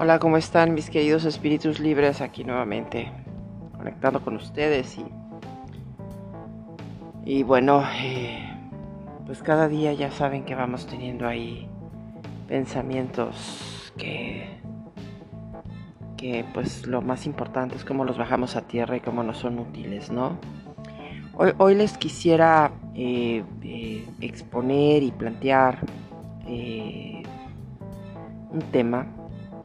Hola, ¿cómo están mis queridos espíritus libres? Aquí nuevamente conectando con ustedes y, y bueno, eh, pues cada día ya saben que vamos teniendo ahí pensamientos que, que pues lo más importante es cómo los bajamos a tierra y cómo no son útiles, ¿no? Hoy, hoy les quisiera eh, eh, exponer y plantear un tema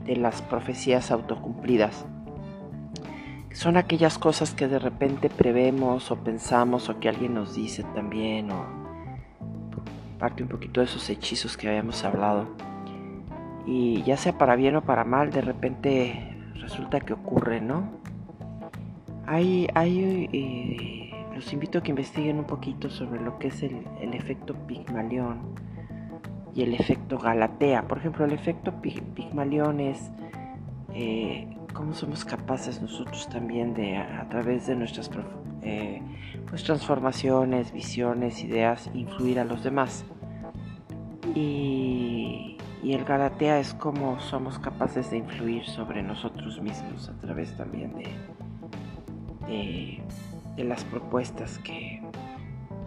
de las profecías autocumplidas. Son aquellas cosas que de repente prevemos o pensamos o que alguien nos dice también o parte un poquito de esos hechizos que habíamos hablado. Y ya sea para bien o para mal, de repente resulta que ocurre, ¿no? Hay, hay eh, los invito a que investiguen un poquito sobre lo que es el, el efecto Pigmalión y el efecto Galatea. Por ejemplo, el efecto Pigmalión es eh, cómo somos capaces nosotros también de, a, través de nuestras eh, pues, transformaciones, visiones, ideas, influir a los demás. Y, y el Galatea es cómo somos capaces de influir sobre nosotros mismos a través también de, de, de las propuestas que,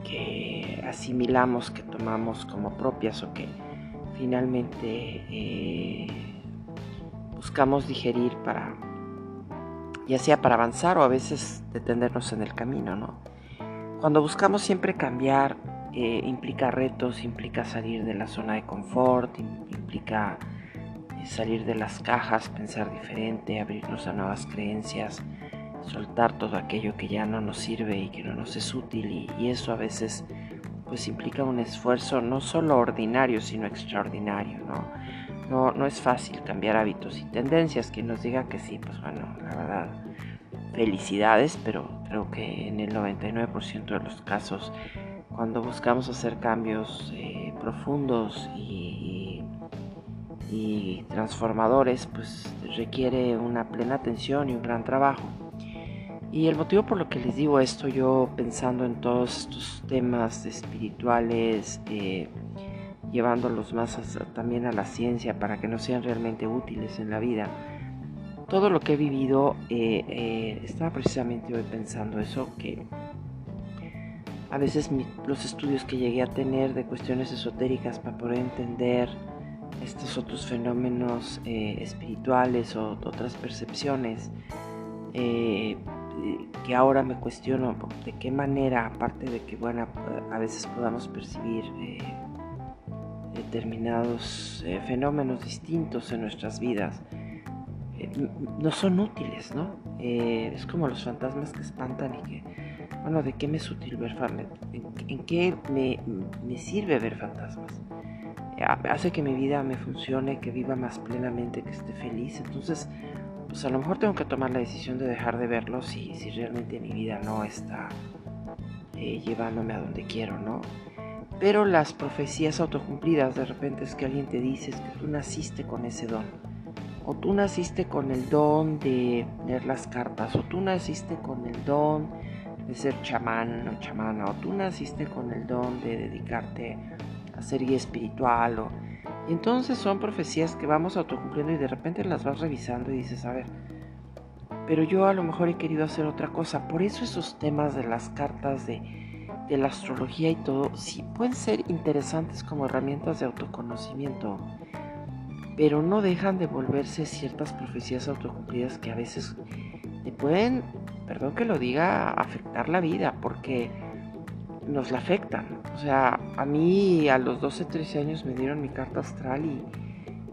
que asimilamos, que tomamos como propias o que finalmente eh, buscamos digerir para, ya sea para avanzar o a veces detenernos en el camino, ¿no? Cuando buscamos siempre cambiar, eh, implica retos, implica salir de la zona de confort, implica eh, salir de las cajas, pensar diferente, abrirnos a nuevas creencias, soltar todo aquello que ya no nos sirve y que no nos es útil y, eso a veces pues implica un esfuerzo no solo ordinario sino extraordinario, ¿no? No, no es fácil cambiar hábitos y tendencias. Quien nos diga que sí, pues bueno, la verdad, felicidades, pero creo que en el 99% de los casos, cuando buscamos hacer cambios eh, profundos y, y transformadores, pues requiere una plena atención y un gran trabajo. Y el motivo por lo que les digo esto, yo pensando en todos estos temas espirituales, eh, llevándolos más también a la ciencia para que no sean realmente útiles en la vida, todo lo que he vivido, eh, eh, estaba precisamente hoy pensando eso, que a veces los estudios que llegué a tener de cuestiones esotéricas para poder entender estos otros fenómenos espirituales o otras percepciones, que ahora me cuestiono de qué manera, aparte de que bueno, a veces podamos percibir eh, determinados eh, fenómenos distintos en nuestras vidas, eh, no son útiles, ¿no? es como los fantasmas que espantan y que, bueno, ¿de qué me es útil ver fantasmas? ¿En, qué me, me sirve ver fantasmas? hace que mi vida me funcione, que viva más plenamente, que esté feliz. Entonces, pues a lo mejor tengo que tomar la decisión de dejar de verlo si, si realmente mi vida no está eh, llevándome a donde quiero, ¿no? Pero las profecías autocumplidas de repente es que alguien te dice que tú naciste con ese don. O tú naciste con el don de leer las cartas. O tú naciste con el don de ser chamán o chamana. O tú naciste con el don de dedicarte a ser guía espiritual. O, y entonces son profecías que vamos autocumpliendo y de repente las vas revisando y dices, a ver, pero yo a lo mejor he querido hacer otra cosa. Por eso esos temas de las cartas, de, de la astrología y todo, sí pueden ser interesantes como herramientas de autoconocimiento, pero no dejan de volverse ciertas profecías autocumplidas que a veces te pueden, perdón que lo diga, afectar la vida, porque nos la afectan. O sea, a mí a los 12, 13 años me dieron mi carta astral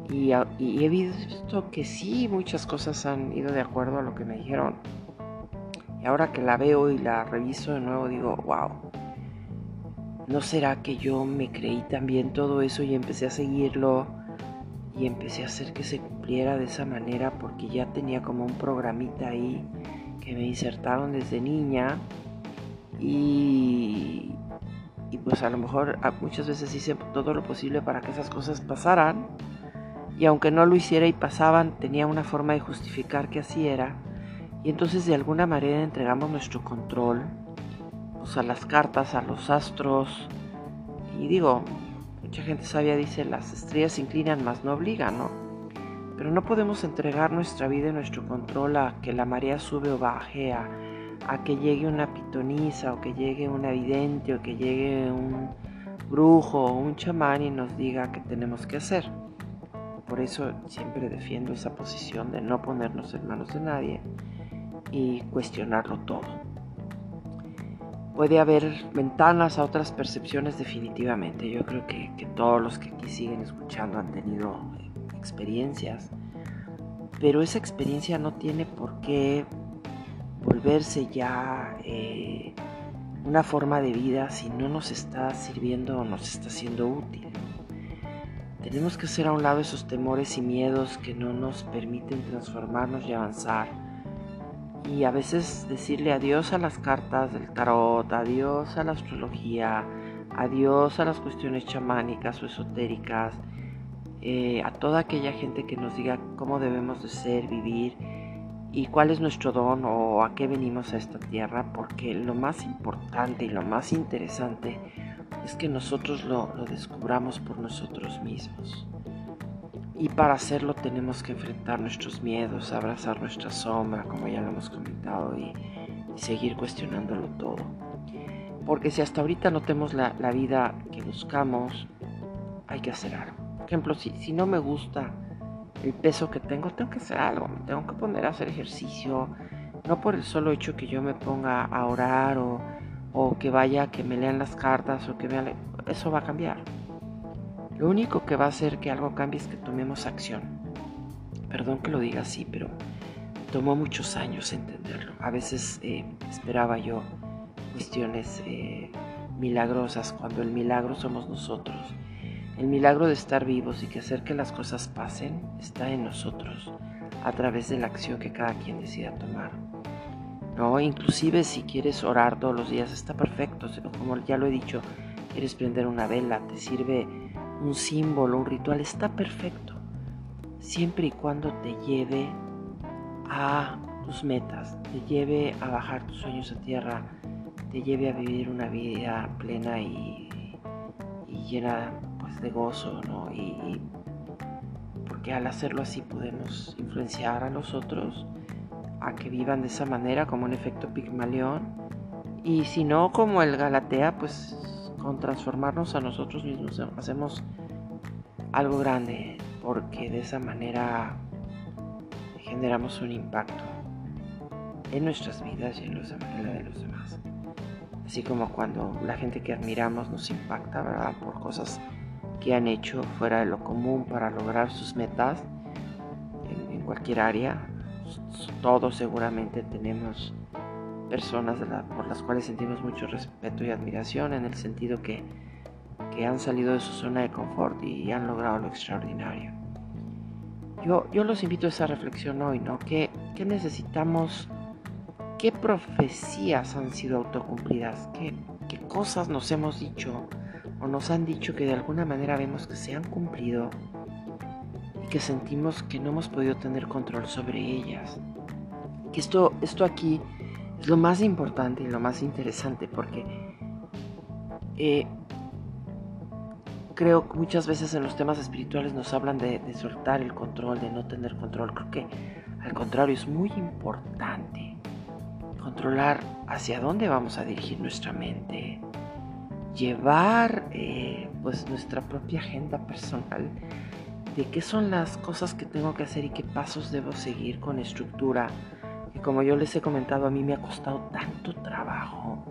y, y, he visto que sí, muchas cosas han ido de acuerdo a lo que me dijeron. Y ahora que la veo y la reviso de nuevo, digo, wow, ¿no será que yo me creí también todo eso y empecé a seguirlo y empecé a hacer que se cumpliera de esa manera porque ya tenía como un programita ahí que me insertaron desde niña y, pues a lo mejor muchas veces hice todo lo posible para que esas cosas pasaran. Y aunque no lo hiciera y pasaban, tenía una forma de justificar que así era. Y entonces de alguna manera entregamos nuestro control pues, a las cartas, a los astros. Y digo, mucha gente sabia dice las estrellas se inclinan más no obligan, ¿no? Pero no podemos entregar nuestra vida y nuestro control a que la marea sube o baje, a, que llegue una pitonisa o que llegue un vidente o que llegue un brujo o un chamán y nos diga qué tenemos que hacer. Por eso siempre defiendo esa posición de no ponernos en manos de nadie y cuestionarlo todo. Puede haber ventanas a otras percepciones definitivamente. Yo creo que, todos los que aquí siguen escuchando han tenido experiencias. Pero esa experiencia no tiene por qué volverse ya eh, una forma de vida si no nos está sirviendo o nos está siendo útil. Tenemos que hacer a un lado esos temores y miedos que no nos permiten transformarnos y avanzar y a veces decirle adiós a las cartas del tarot, adiós a la astrología, adiós a las cuestiones chamánicas o esotéricas, eh, a toda aquella gente que nos diga cómo debemos de ser, vivir y cuál es nuestro don o a qué venimos a esta tierra, porque lo más importante y lo más interesante es que nosotros lo descubramos por nosotros mismos. Y para hacerlo tenemos que enfrentar nuestros miedos, abrazar nuestra sombra, como ya lo hemos comentado, y, seguir cuestionándolo todo. Porque si hasta ahorita no tenemos la, vida que buscamos, hay que hacer algo. Por ejemplo, si, si no me gusta el peso que tengo, tengo que hacer algo. Tengo que poner a hacer ejercicio. No por el solo hecho que yo me ponga a orar o, o que vaya, que me lean las cartas o que me... Eso va a cambiar. Lo único que va a hacer que algo cambie es que tomemos acción. Perdón que lo diga así, pero tomó muchos años entenderlo. A veces eh, esperaba yo cuestiones eh, milagrosas cuando el milagro somos nosotros. El milagro de estar vivos y que hacer que las cosas pasen está en nosotros, a través de la acción que cada quien decida tomar. No, inclusive si quieres orar todos los días está perfecto, como ya lo he dicho, quieres prender una vela, te sirve un símbolo, un ritual, está perfecto, siempre y cuando te lleve a tus metas, te lleve a bajar tus sueños a tierra, te lleve a vivir una vida plena y, llena pues, de gozo, ¿no? Y, porque al hacerlo así podemos influenciar a los otros a que vivan de esa manera como un efecto pigmalión y si no como el Galatea pues con transformarnos a nosotros mismos hacemos algo grande porque de esa manera generamos un impacto en nuestras vidas y en, los, la de los demás. Así como cuando la gente que admiramos nos impacta, ¿verdad? Por cosas que han hecho fuera de lo común para lograr sus metas en, cualquier área. Todos seguramente tenemos personas por las cuales sentimos mucho respeto y admiración en el sentido que, que han salido de su zona de confort y han logrado lo extraordinario. Yo, yo los invito a esa reflexión hoy, ¿no? ¿Qué, qué necesitamos? ¿Qué profecías han sido autocumplidas? ¿Qué, ¿Qué cosas nos hemos dicho o nos han dicho que de alguna manera vemos que se han cumplido y que sentimos que no hemos podido tener control sobre ellas? Que esto, esto aquí es lo más importante y lo más interesante porque eh, creo que muchas veces en los temas espirituales nos hablan de, soltar el control, de no tener control. Creo que al contrario es muy importante controlar hacia dónde vamos a dirigir nuestra mente, llevar eh, pues nuestra propia agenda personal de qué son las cosas que tengo que hacer y qué pasos debo seguir con estructura y como yo les he comentado, a mí me ha costado tanto trabajo,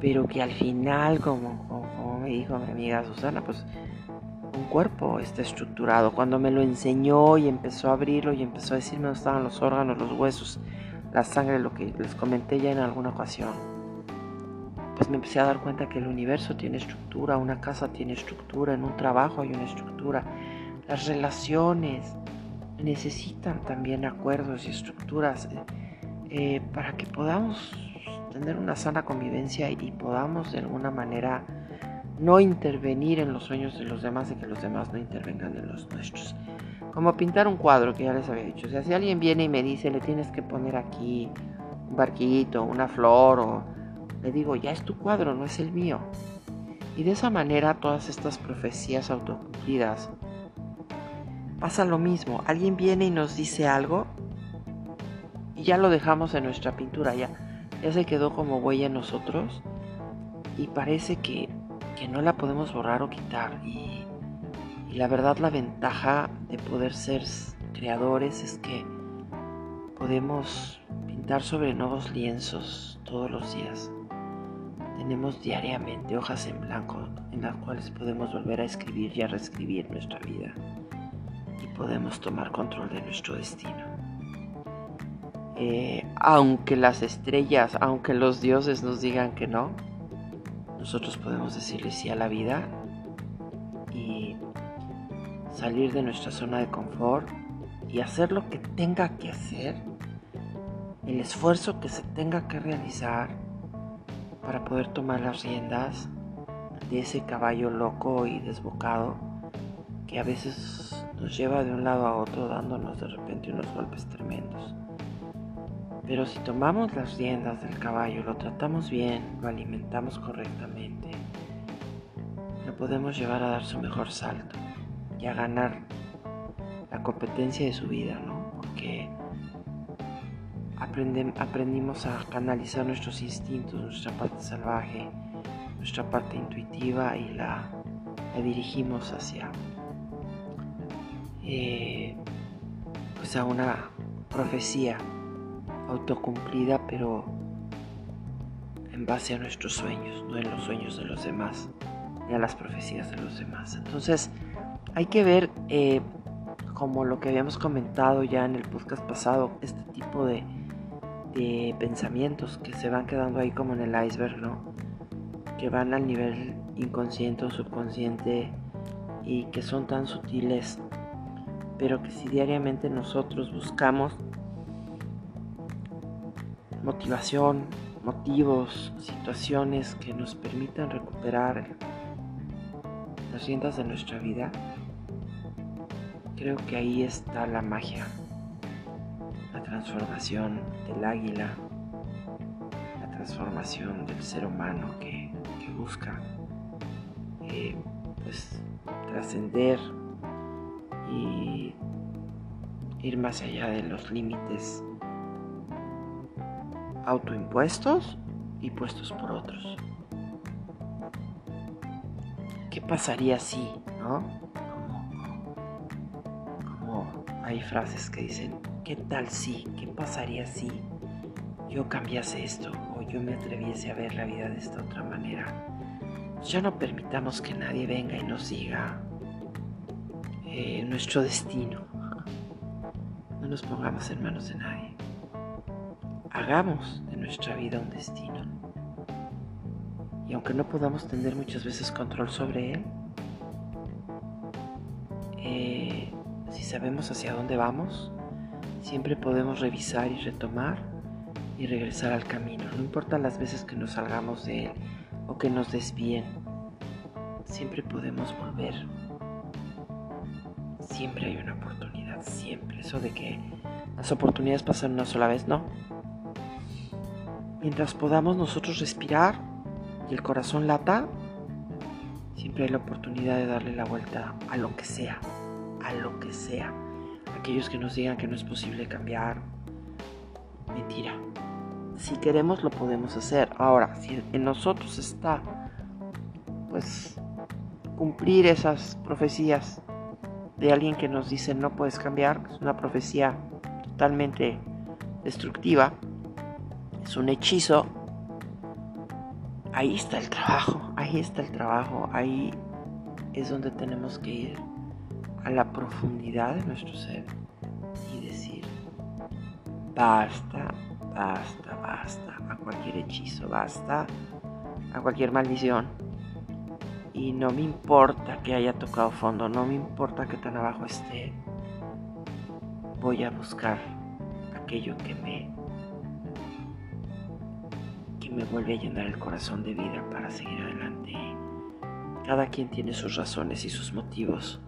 pero que al final, como, como, me dijo mi amiga Susana, pues un cuerpo está estructurado. Cuando me lo enseñó y empezó a abrirlo y empezó a decirme dónde estaban los órganos, los huesos, la sangre, lo que les comenté ya en alguna ocasión, pues me empecé a dar cuenta que el universo tiene estructura, una casa tiene estructura, en un trabajo hay una estructura, las relaciones, necesitan también acuerdos y estructuras eh, para que podamos tener una sana convivencia y podamos de alguna manera no intervenir en los sueños de los demás y que los demás no intervengan en los nuestros. Como pintar un cuadro que ya les había dicho. O sea, si alguien viene y me dice, le tienes que poner aquí un barquito, una flor, o le digo, ya es tu cuadro, no es el mío. Y de esa manera todas estas profecías autocumplidas pasa lo mismo. Alguien viene y nos dice algo y ya lo dejamos en nuestra pintura, ya, ya se quedó como huella en nosotros y parece que, que no la podemos borrar o quitar. Y, y la verdad la ventaja de poder ser creadores es que podemos pintar sobre nuevos lienzos todos los días. Tenemos diariamente hojas en blanco en las cuales podemos volver a escribir y a reescribir nuestra vida y podemos tomar control de nuestro destino. Eh, aunque las estrellas, aunque los dioses nos digan que no, nosotros podemos decirle sí a la vida y salir de nuestra zona de confort y hacer lo que tenga que hacer, el esfuerzo que se tenga que realizar para poder tomar las riendas de ese caballo loco y desbocado que a veces nos lleva de un lado a otro dándonos de repente unos golpes tremendos. Pero si tomamos las riendas del caballo, lo tratamos bien, lo alimentamos correctamente, lo podemos llevar a dar su mejor salto y a ganar la competencia de su vida, ¿no? Aprendimos a canalizar nuestros instintos, nuestra parte salvaje, nuestra parte intuitiva y la, dirigimos hacia eh, pues a una profecía autocumplida, pero en base a nuestros sueños, no en los sueños de los demás, ni a las profecías de los demás. Entonces, hay que ver, eh, como lo que habíamos comentado ya en el podcast pasado, este tipo de, de pensamientos que se van quedando ahí como en el iceberg, ¿no? Que van al nivel inconsciente o subconsciente y que son tan sutiles, pero que si diariamente nosotros buscamos motivación, motivos, situaciones que nos permitan recuperar las riendas de nuestra vida, creo que ahí está la magia, transformación del águila, la transformación del ser humano que, busca eh, pues, trascender y ir más allá de los límites autoimpuestos y puestos por otros. ¿Qué pasaría si, no? Como, hay frases que dicen, ¿qué tal si? ¿Qué pasaría si yo cambiase esto o yo me atreviese a ver la vida de esta otra manera? Ya no permitamos que nadie venga y nos diga eh, nuestro destino. No nos pongamos en manos de nadie hagamos de nuestra vida un destino. Y aunque no podamos tener muchas veces control sobre él, eh, si sabemos hacia dónde vamos, siempre podemos revisar y retomar y regresar al camino. No importa las veces que nos salgamos de él o que nos desvíen, siempre podemos volver. Siempre hay una oportunidad, siempre. Eso de que las oportunidades pasan una sola vez, no. Mientras podamos nosotros respirar y el corazón lata, siempre hay la oportunidad de darle la vuelta a lo que sea, a lo que sea. Aquellos que nos digan que no es posible cambiar, mentira. Si queremos lo podemos hacer. Ahora, si en nosotros está, pues, cumplir esas profecías de alguien que nos dice no puedes cambiar, es una profecía totalmente destructiva, es un hechizo, ahí está el trabajo, ahí está el trabajo, ahí es donde tenemos que ir a la profundidad de nuestro ser y decir, basta, basta, basta a cualquier hechizo, basta a cualquier maldición. Y no me importa que haya tocado fondo, no me importa que tan abajo esté. Voy a buscar aquello que me me vuelve a llenar el corazón de vida para seguir adelante. Cada quien tiene sus razones y sus motivos.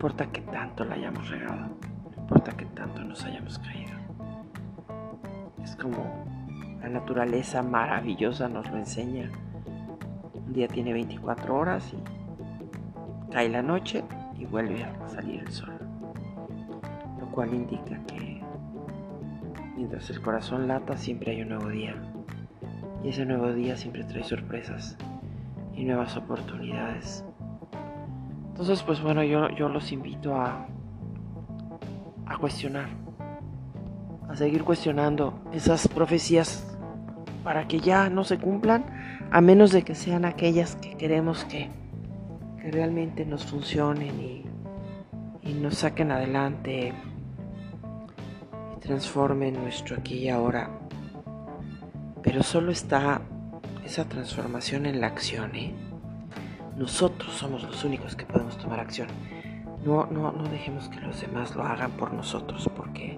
Importa que tanto la hayamos regado, no importa que tanto nos hayamos caído. Es como la naturaleza maravillosa nos lo enseña. Un día tiene 24 horas y cae la noche y vuelve a salir el sol. Lo cual indica que mientras el corazón lata siempre hay un nuevo día. Y ese nuevo día siempre trae sorpresas y nuevas oportunidades. Entonces, pues bueno, yo, yo los invito a, a cuestionar, a seguir cuestionando esas profecías para que ya no se cumplan, a menos de que sean aquellas que queremos que, que realmente nos funcionen y, y nos saquen adelante y transformen nuestro aquí y ahora. Pero solo está esa transformación en la acción, ¿eh? Nosotros somos los únicos que podemos tomar acción. No, no, no dejemos que los demás lo hagan por nosotros, porque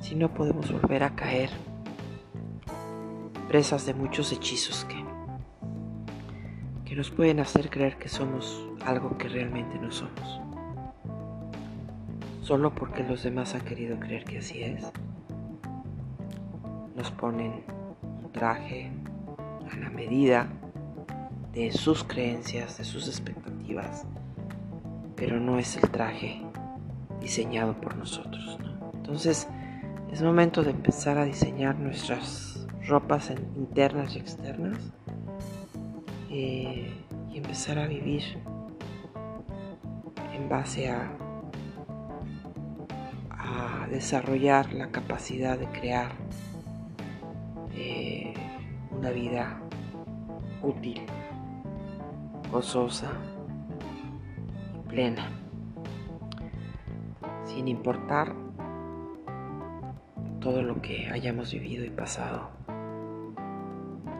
si no podemos volver a caer presas de muchos hechizos que, que nos pueden hacer creer que somos algo que realmente no somos. Solo porque los demás han querido creer que así es. Nos ponen un traje a la medida de sus creencias, de sus expectativas, pero no es el traje diseñado por nosotros. Entonces es momento de empezar a diseñar nuestras ropas internas y externas eh, y empezar a vivir en base a, desarrollar la capacidad de crear eh, una vida útil gozosa y plena, sin importar todo lo que hayamos vivido y pasado.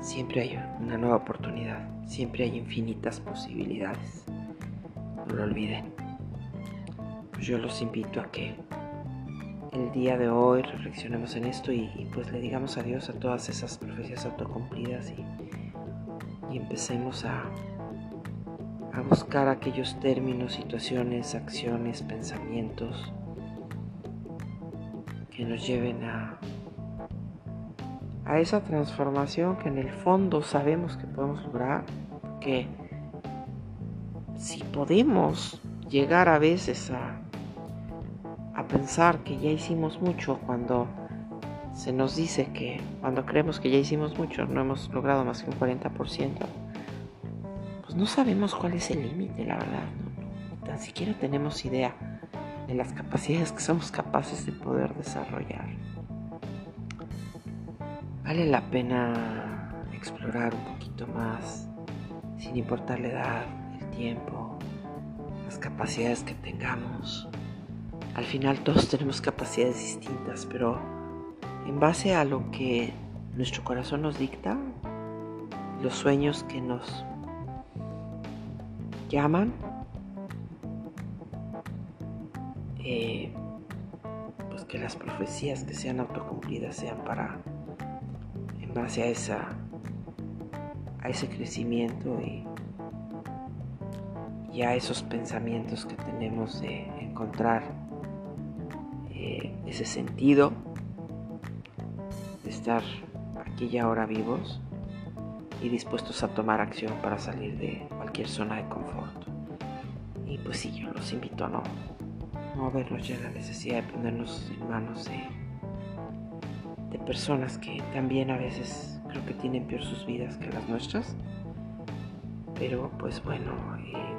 Siempre hay una nueva oportunidad, siempre hay infinitas posibilidades. No lo olviden. Pues yo los invito a que el día de hoy reflexionemos en esto y, pues le digamos adiós a todas esas profecías autocumplidas y, y empecemos a a buscar aquellos términos, situaciones, acciones, pensamientos que nos lleven a, a esa transformación que en el fondo sabemos que podemos lograr, que si podemos llegar a veces a, a pensar que ya hicimos mucho cuando se nos dice que cuando creemos que ya hicimos mucho no hemos logrado más que un 40%, pues no sabemos cuál es el límite, la verdad. No, tan siquiera tenemos idea de las capacidades que somos capaces de poder desarrollar. Vale la pena explorar un poquito más, sin importar la edad, el tiempo, las capacidades que tengamos. Al final todos tenemos capacidades distintas, pero en base a lo que nuestro corazón nos dicta, los sueños que nos llaman, eh, pues que las profecías que sean autocumplidas sean para, en base a esa, a ese crecimiento y, a esos pensamientos que tenemos de encontrar eh, ese sentido de estar aquí y ahora vivos y dispuestos a tomar acción para salir de cualquier zona de confort. Y pues sí, yo los invito a no, no vernos ya la necesidad de ponernos en manos de, de personas que también a veces creo que tienen peor sus vidas que las nuestras. Pero pues bueno, eh,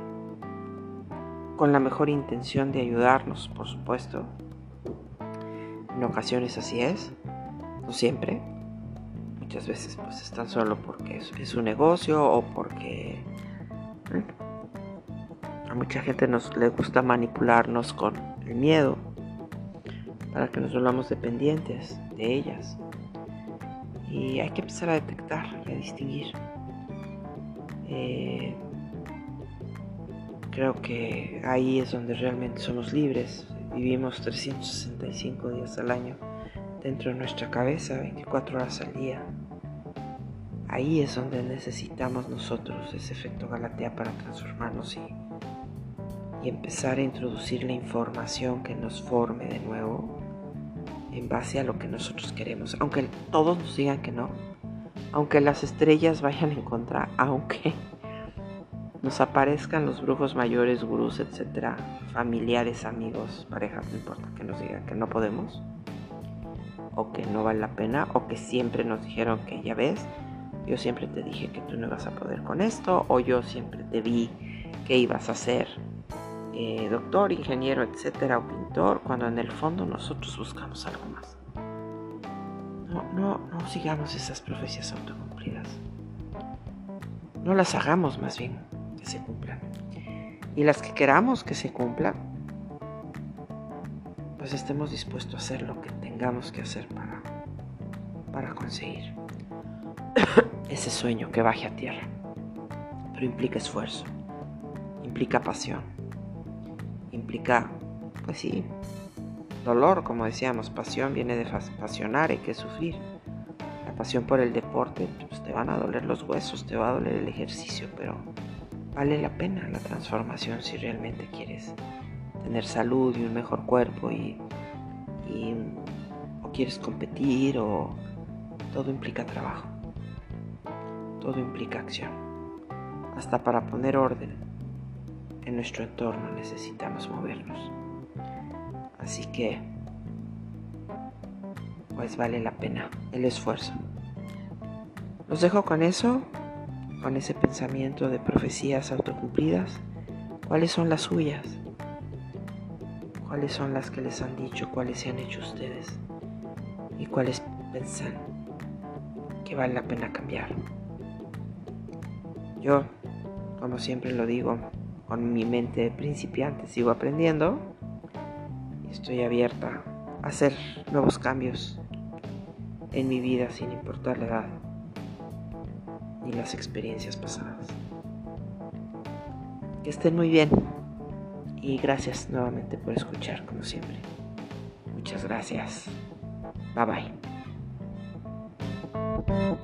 con la mejor intención de ayudarnos, por supuesto. En ocasiones así es, no siempre, muchas veces pues están solo porque es, un negocio o porque ¿eh? a mucha gente nos le gusta manipularnos con el miedo para que nos volvamos dependientes de ellas y hay que empezar a detectar y a distinguir eh, creo que ahí es donde realmente somos libres vivimos 365 días al año dentro de nuestra cabeza 24 horas al día. Ahí es donde necesitamos nosotros ese efecto Galatea para transformarnos y, empezar a introducir la información que nos forme de nuevo en base a lo que nosotros queremos. Aunque todos nos digan que no, aunque las estrellas vayan en contra, aunque nos aparezcan los brujos mayores, gurús, etcétera, familiares, amigos, parejas, no importa que nos digan que no podemos, o que no vale la pena, o que siempre nos dijeron que ya ves, yo siempre te dije que tú no ibas a poder con esto, o yo siempre te vi que ibas a ser eh, doctor, ingeniero, etcétera, o pintor, cuando en el fondo nosotros buscamos algo más. No, no, no sigamos esas profecías autocumplidas. No las hagamos más bien que se cumplan. Y las que queramos que se cumplan, pues estemos dispuestos a hacer lo que tengamos que hacer para, para conseguir ese sueño que baje a tierra. Pero implica esfuerzo, implica pasión, implica, pues sí, dolor, como decíamos, pasión viene de pasionar, hay que sufrir. La pasión por el deporte, pues te van a doler los huesos, te va a doler el ejercicio, pero vale la pena la transformación si realmente quieres tener salud y un mejor cuerpo y, o quieres competir o todo implica trabajo, todo implica acción. Hasta para poner orden en nuestro entorno necesitamos movernos. Así que, pues vale la pena el esfuerzo. Los dejo con eso, con ese pensamiento de profecías autocumplidas. ¿Cuáles son las suyas? ¿Cuáles son las que les han dicho? ¿Cuáles se han hecho ustedes? ¿Y cuáles piensan que vale la pena cambiar? Yo, como siempre lo digo, con mi mente principiante sigo aprendiendo Estoy abierta a hacer nuevos cambios en mi vida sin importar la edad ni las experiencias pasadas. Que estén muy bien y gracias nuevamente por escuchar como siempre. Muchas gracias. Bye bye.